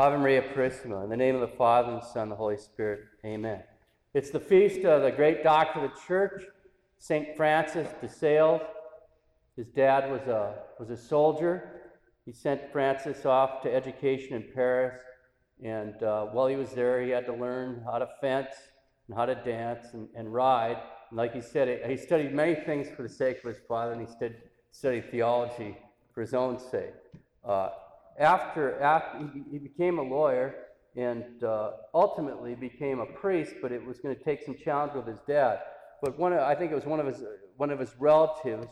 Ave Maria Purissima. In the name of the Father, and the Son, and the Holy Spirit. Amen. It's the feast of the great doctor of the church, St. Francis de Sales. His dad was a, was a soldier. He sent Francis off to education in Paris. And uh, while he was there, he had to learn how to fence and how to dance and, and ride. And like he said, he studied many things for the sake of his father, and he studied, studied theology for his own sake. Uh, after, after he, became a lawyer and uh, ultimately became a priest, but it was going to take some challenge with his dad. But one of, I think it was one of his, one of his relatives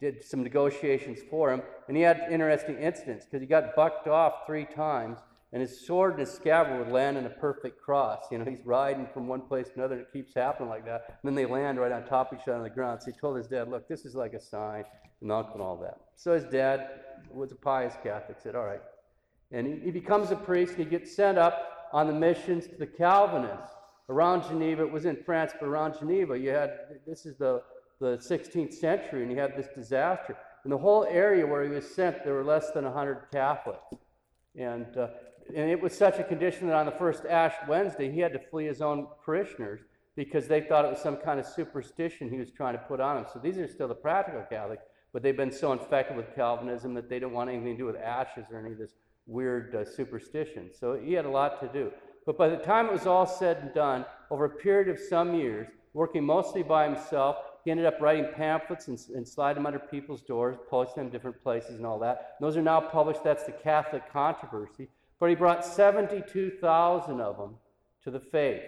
did some negotiations for him, and he had interesting incidents because he got bucked off three times, and his sword and his scabbard would land in a perfect cross. You know, he's riding from one place to another, and it keeps happening like that. And then they land right on top of each other on the ground. So he told his dad, "Look, this is like a sign," and uncle and all that. So his dad was a pious Catholic. Said, "All right," and he, he becomes a priest, and he gets sent up on the missions to the Calvinists around Geneva. It was in France, but around Geneva, you had this is the the 16th century, and he had this disaster. In the whole area where he was sent, there were less than 100 Catholics. And, uh, and it was such a condition that on the first Ash Wednesday, he had to flee his own parishioners because they thought it was some kind of superstition he was trying to put on them. So these are still the practical Catholics, but they've been so infected with Calvinism that they don't want anything to do with ashes or any of this weird uh, superstition. So he had a lot to do. But by the time it was all said and done, over a period of some years, working mostly by himself, he ended up writing pamphlets and, and sliding them under people's doors, posting them in different places and all that. And those are now published. That's the Catholic controversy. But he brought 72,000 of them to the faith.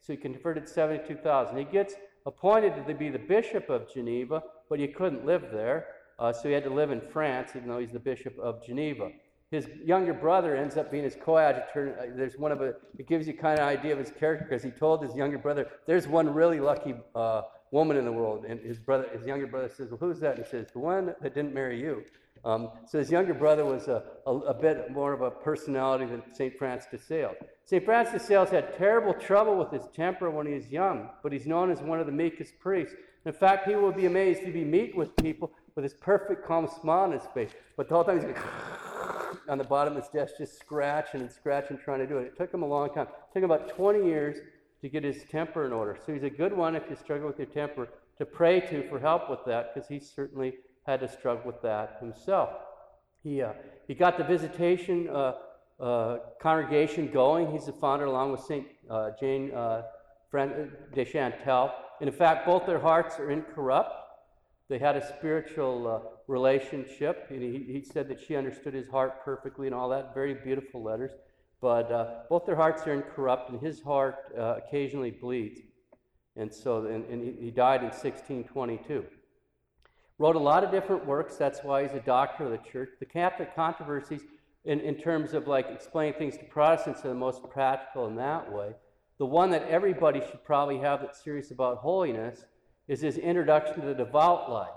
So he converted 72,000. He gets appointed to be the bishop of Geneva, but he couldn't live there. Uh, so he had to live in France, even though he's the bishop of Geneva. His younger brother ends up being his coadjutor. Uh, there's one of a, it gives you kind of idea of his character because he told his younger brother, there's one really lucky uh, woman in the world. And his brother, his younger brother says, Well, who's that? And he says, The one that didn't marry you. Um, so his younger brother was a, a, a, bit more of a personality than St. Francis de Sales. St. Francis de Sales had terrible trouble with his temper when he was young, but he's known as one of the meekest priests. In fact, people would be amazed if he meet with people with his perfect calm smile on his face. But the whole time he's on the bottom of his desk, just scratching and scratching, trying to do it. It took him a long time. It took him about 20 years to get his temper in order. So he's a good one if you struggle with your temper to pray to for help with that, because he certainly had to struggle with that himself. He, uh, he got the visitation uh, uh, congregation going. He's the founder, along with St. Uh, Jane uh, de. And in fact, both their hearts are incorrupt. They had a spiritual uh, relationship. And he, he said that she understood his heart perfectly and all that. Very beautiful letters. But uh, both their hearts are incorrupt, and his heart uh, occasionally bleeds. And so, and, and he died in 1622. Wrote a lot of different works. That's why he's a doctor of the church. The Catholic controversies, in, in terms of like explaining things to Protestants, are the most practical in that way. The one that everybody should probably have that's serious about holiness is his introduction to the devout life.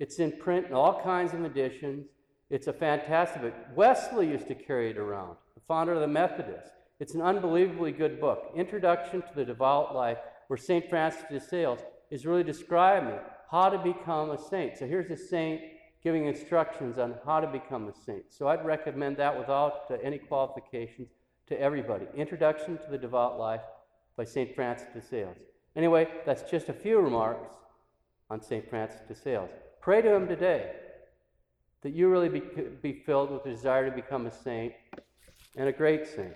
It's in print in all kinds of editions. It's a fantastic book. Wesley used to carry it around the founder of the Methodists. It's an unbelievably good book, Introduction to the Devout Life, where St. Francis de Sales is really describing how to become a saint. So here's a saint giving instructions on how to become a saint. So I'd recommend that without uh, any qualifications to everybody. Introduction to the Devout Life by St. Francis de Sales. Anyway, that's just a few remarks on St. Francis de Sales. Pray to him today that you really be, be filled with the desire to become a saint and a great saint.